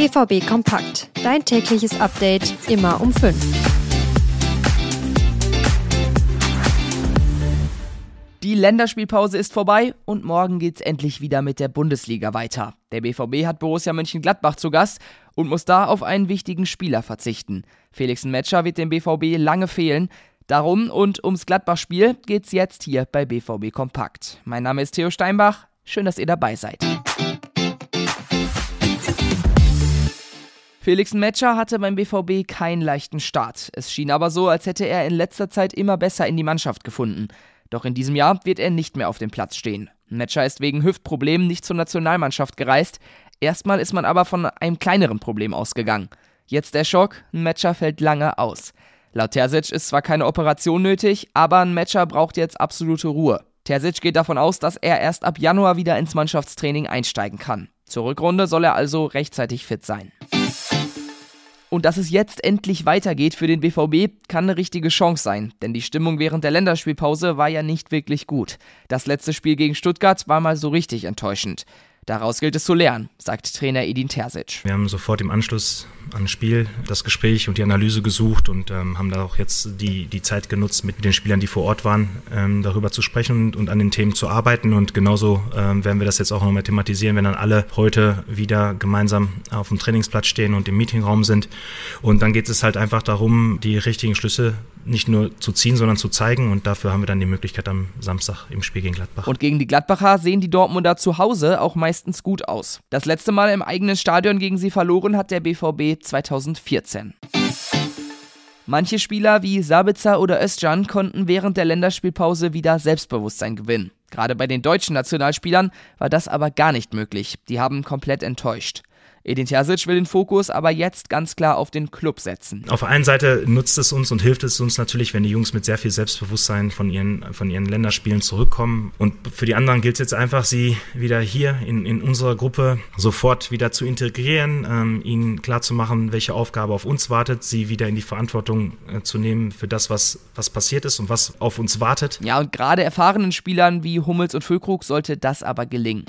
BVB Kompakt. Dein tägliches Update immer um 5. Die Länderspielpause ist vorbei und morgen geht's endlich wieder mit der Bundesliga weiter. Der BVB hat Borussia Mönchengladbach zu Gast und muss da auf einen wichtigen Spieler verzichten. Felix Metscher wird dem BVB lange fehlen. Darum und ums Gladbach-Spiel geht's jetzt hier bei BVB Kompakt. Mein Name ist Theo Steinbach. Schön, dass ihr dabei seid. Felix Metscher hatte beim BVB keinen leichten Start. Es schien aber so, als hätte er in letzter Zeit immer besser in die Mannschaft gefunden. Doch in diesem Jahr wird er nicht mehr auf dem Platz stehen. Metscher ist wegen Hüftproblemen nicht zur Nationalmannschaft gereist. Erstmal ist man aber von einem kleineren Problem ausgegangen. Jetzt der Schock, Metscher fällt lange aus. Laut Terzic ist zwar keine Operation nötig, aber ein Matcher braucht jetzt absolute Ruhe. Terzic geht davon aus, dass er erst ab Januar wieder ins Mannschaftstraining einsteigen kann. Zur Rückrunde soll er also rechtzeitig fit sein. Und dass es jetzt endlich weitergeht für den BVB, kann eine richtige Chance sein, denn die Stimmung während der Länderspielpause war ja nicht wirklich gut. Das letzte Spiel gegen Stuttgart war mal so richtig enttäuschend. Daraus gilt es zu lernen, sagt Trainer Edin Terzic. Wir haben sofort im Anschluss an das Spiel das Gespräch und die Analyse gesucht und ähm, haben da auch jetzt die, die Zeit genutzt, mit den Spielern, die vor Ort waren, ähm, darüber zu sprechen und, und, an den Themen zu arbeiten. Und genauso ähm, werden wir das jetzt auch nochmal thematisieren, wenn dann alle heute wieder gemeinsam auf dem Trainingsplatz stehen und im Meetingraum sind. Und dann geht es halt einfach darum, die richtigen Schlüsse nicht nur zu ziehen, sondern zu zeigen. Und dafür haben wir dann die Möglichkeit am Samstag im Spiel gegen Gladbach. Und gegen die Gladbacher sehen die Dortmunder zu Hause auch meistens gut aus. Das letzte Mal im eigenen Stadion gegen sie verloren hat der BVB 2014. Manche Spieler wie Sabitzer oder Özcan konnten während der Länderspielpause wieder Selbstbewusstsein gewinnen. Gerade bei den deutschen Nationalspielern war das aber gar nicht möglich. Die haben komplett enttäuscht. Edin Terzic will den Fokus aber jetzt ganz klar auf den Club setzen. Auf der einen Seite nutzt es uns und hilft es uns natürlich, wenn die Jungs mit sehr viel Selbstbewusstsein von ihren, von ihren Länderspielen zurückkommen. Und für die anderen gilt es jetzt einfach, sie wieder hier in, in unserer Gruppe sofort wieder zu integrieren, ähm, ihnen klarzumachen, welche Aufgabe auf uns wartet, sie wieder in die Verantwortung äh, zu nehmen für das, was, was passiert ist und was auf uns wartet. Ja, und gerade erfahrenen Spielern wie Hummels und Füllkrug sollte das aber gelingen.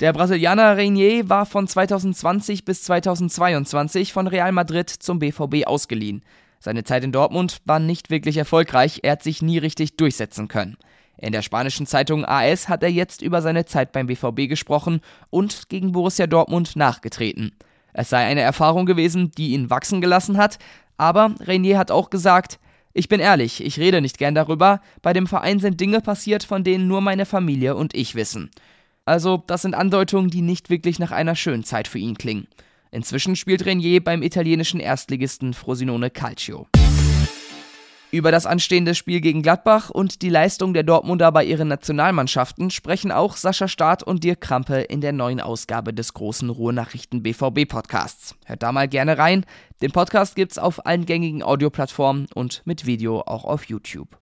Der Brasilianer Reinier war von 2020 bis 2022 von Real Madrid zum BVB ausgeliehen. Seine Zeit in Dortmund war nicht wirklich erfolgreich, er hat sich nie richtig durchsetzen können. In der spanischen Zeitung AS hat er jetzt über seine Zeit beim BVB gesprochen und gegen Borussia Dortmund nachgetreten. Es sei eine Erfahrung gewesen, die ihn wachsen gelassen hat, aber Renier hat auch gesagt, ich bin ehrlich, ich rede nicht gern darüber, bei dem Verein sind Dinge passiert, von denen nur meine Familie und ich wissen. Also, das sind Andeutungen, die nicht wirklich nach einer schönen Zeit für ihn klingen. Inzwischen spielt Renier beim italienischen Erstligisten Frosinone Calcio. Über das anstehende Spiel gegen Gladbach und die Leistung der Dortmunder bei ihren Nationalmannschaften sprechen auch Sascha Staat und Dirk Krampe in der neuen Ausgabe des großen Ruhrnachrichten BVB Podcasts. Hört da mal gerne rein. Den Podcast gibt's auf allen gängigen Audioplattformen und mit Video auch auf YouTube.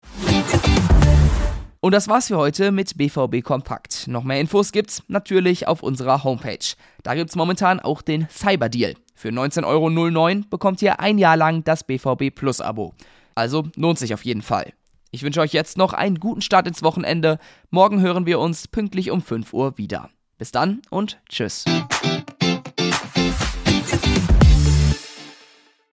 Und das war's für heute mit BVB Kompakt. Noch mehr Infos gibt's natürlich auf unserer Homepage. Da gibt's momentan auch den Cyber Deal. Für 19,09 Euro bekommt ihr ein Jahr lang das BVB Plus Abo. Also lohnt sich auf jeden Fall. Ich wünsche euch jetzt noch einen guten Start ins Wochenende. Morgen hören wir uns pünktlich um 5 Uhr wieder. Bis dann und tschüss.